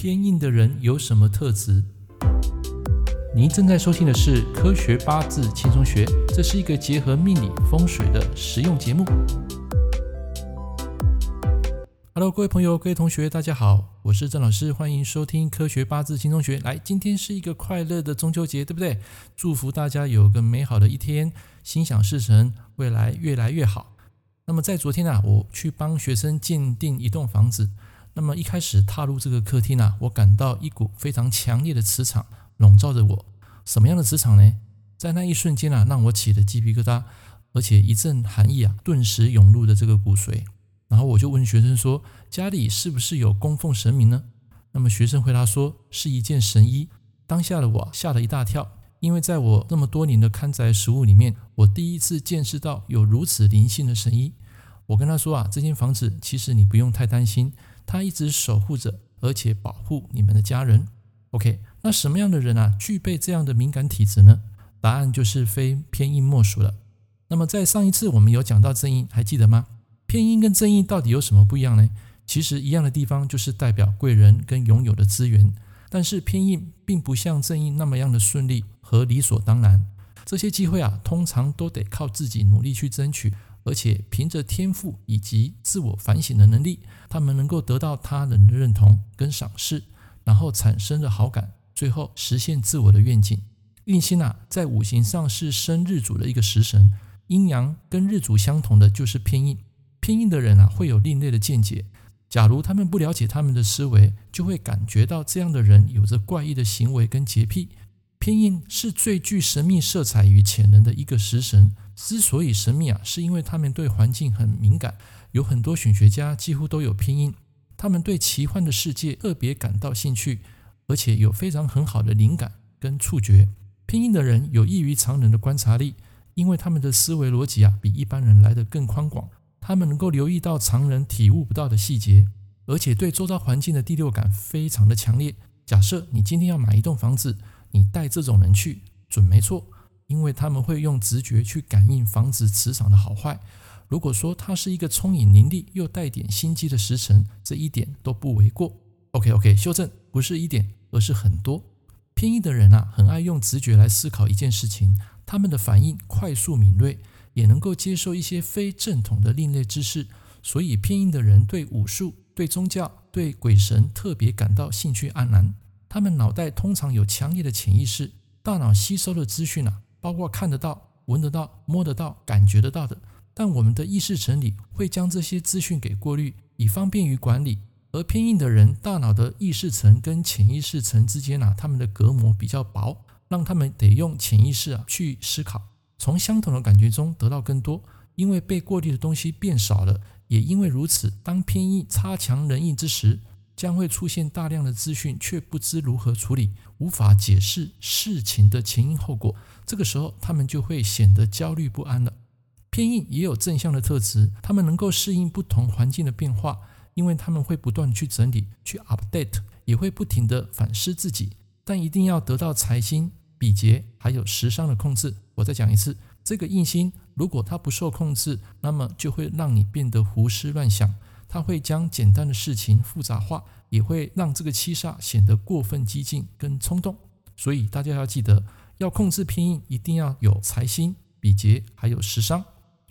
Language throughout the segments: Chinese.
偏硬的人有什么特质？您正在收听的是《科学八字轻松学》，这是一个结合命理风水的实用节目。Hello，各位朋友、各位同学，大家好，我是郑老师，欢迎收听《科学八字轻松学》。来，今天是一个快乐的中秋节，对不对？祝福大家有个美好的一天，心想事成，未来越来越好。那么在昨天啊，我去帮学生鉴定一栋房子。那么一开始踏入这个客厅啊，我感到一股非常强烈的磁场笼罩着我。什么样的磁场呢？在那一瞬间啊，让我起了鸡皮疙瘩，而且一阵寒意啊，顿时涌入了这个骨髓。然后我就问学生说：“家里是不是有供奉神明呢？”那么学生回答说：“是一件神衣。”当下的我吓了一大跳，因为在我那么多年的看宅实物里面，我第一次见识到有如此灵性的神衣。我跟他说啊：“这间房子其实你不用太担心。”他一直守护着，而且保护你们的家人。OK，那什么样的人啊，具备这样的敏感体质呢？答案就是非偏印莫属了。那么在上一次我们有讲到正印，还记得吗？偏印跟正印到底有什么不一样呢？其实一样的地方就是代表贵人跟拥有的资源，但是偏印并不像正印那么样的顺利和理所当然。这些机会啊，通常都得靠自己努力去争取。而且凭着天赋以及自我反省的能力，他们能够得到他人的认同跟赏识，然后产生了好感，最后实现自我的愿景。印星啊，在五行上是生日主的一个食神，阴阳跟日主相同的就是偏印。偏印的人啊，会有另类的见解。假如他们不了解他们的思维，就会感觉到这样的人有着怪异的行为跟洁癖。偏印是最具神秘色彩与潜能的一个食神。之所以神秘啊，是因为他们对环境很敏感。有很多选学家几乎都有偏音，他们对奇幻的世界特别感到兴趣，而且有非常很好的灵感跟触觉。偏音的人有异于常人的观察力，因为他们的思维逻辑啊比一般人来得更宽广。他们能够留意到常人体悟不到的细节，而且对周遭环境的第六感非常的强烈。假设你今天要买一栋房子，你带这种人去，准没错。因为他们会用直觉去感应房子磁场的好坏。如果说他是一个聪颖伶俐又带点心机的时辰，这一点都不为过。OK OK，修正，不是一点，而是很多。偏印的人啊，很爱用直觉来思考一件事情，他们的反应快速敏锐，也能够接受一些非正统的另类知识。所以偏印的人对武术、对宗教、对鬼神特别感到兴趣盎然。他们脑袋通常有强烈的潜意识，大脑吸收的资讯啊。包括看得到、闻得到、摸得到、感觉得到的，但我们的意识层里会将这些资讯给过滤，以方便于管理。而偏硬的人，大脑的意识层跟潜意识层之间啊，他们的隔膜比较薄，让他们得用潜意识啊去思考，从相同的感觉中得到更多。因为被过滤的东西变少了，也因为如此，当偏硬差强人意之时，将会出现大量的资讯，却不知如何处理，无法解释事情的前因后果。这个时候，他们就会显得焦虑不安了。偏印也有正向的特质，他们能够适应不同环境的变化，因为他们会不断去整理、去 update，也会不停地反思自己。但一定要得到财星、比劫还有食伤的控制。我再讲一次，这个印星如果它不受控制，那么就会让你变得胡思乱想。他会将简单的事情复杂化，也会让这个七煞显得过分激进跟冲动。所以大家要记得，要控制偏印，一定要有财星、比劫，还有食伤。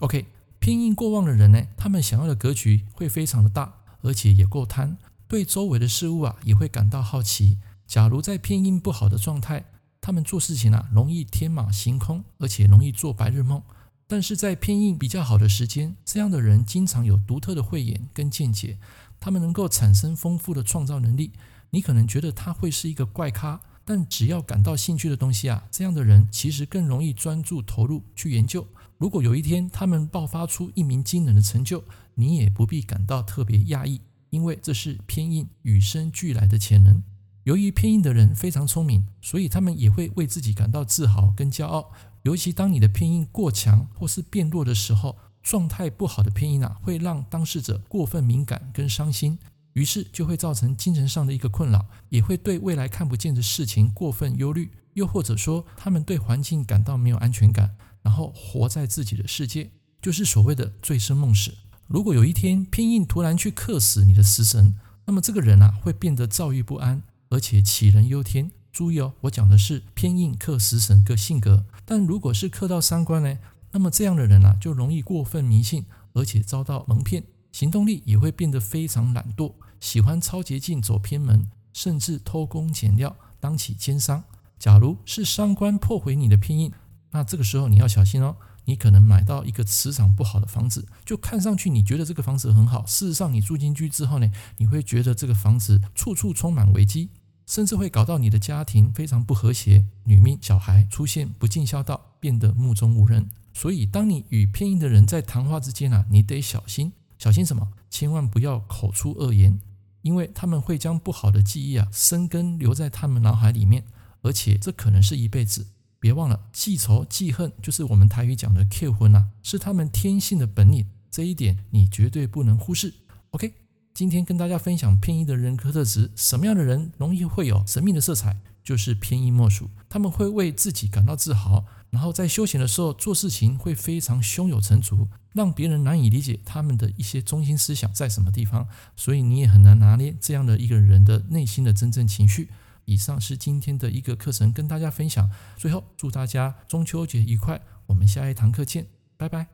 OK，偏印过旺的人呢，他们想要的格局会非常的大，而且也够贪，对周围的事物啊也会感到好奇。假如在偏印不好的状态，他们做事情啊容易天马行空，而且容易做白日梦。但是在偏印比较好的时间，这样的人经常有独特的慧眼跟见解，他们能够产生丰富的创造能力。你可能觉得他会是一个怪咖，但只要感到兴趣的东西啊，这样的人其实更容易专注投入去研究。如果有一天他们爆发出一鸣惊人的成就，你也不必感到特别讶异，因为这是偏印与生俱来的潜能。由于偏印的人非常聪明，所以他们也会为自己感到自豪跟骄傲。尤其当你的偏印过强或是变弱的时候，状态不好的偏印啊，会让当事者过分敏感跟伤心，于是就会造成精神上的一个困扰，也会对未来看不见的事情过分忧虑，又或者说他们对环境感到没有安全感，然后活在自己的世界，就是所谓的醉生梦死。如果有一天偏印突然去克死你的食神，那么这个人啊会变得躁郁不安，而且杞人忧天。注意哦，我讲的是偏印克食神个性格。但如果是克到三观呢，那么这样的人啊就容易过分迷信，而且遭到蒙骗，行动力也会变得非常懒惰，喜欢超捷径走偏门，甚至偷工减料，当起奸商。假如是三观破毁你的偏印，那这个时候你要小心哦。你可能买到一个磁场不好的房子，就看上去你觉得这个房子很好，事实上你住进去之后呢，你会觉得这个房子处处充满危机，甚至会搞到你的家庭非常不和谐，女命小孩出现不尽孝道，变得目中无人。所以，当你与偏印的人在谈话之间啊，你得小心，小心什么？千万不要口出恶言，因为他们会将不好的记忆啊生根留在他们脑海里面，而且这可能是一辈子。别忘了，记仇记恨就是我们台语讲的 Q 婚啊，是他们天性的本领，这一点你绝对不能忽视。OK，今天跟大家分享偏印的人格特质，什么样的人容易会有神秘的色彩，就是偏印莫属。他们会为自己感到自豪，然后在休闲的时候做事情会非常胸有成竹，让别人难以理解他们的一些中心思想在什么地方，所以你也很难拿捏这样的一个人的内心的真正情绪。以上是今天的一个课程，跟大家分享。最后，祝大家中秋节愉快！我们下一堂课见，拜拜。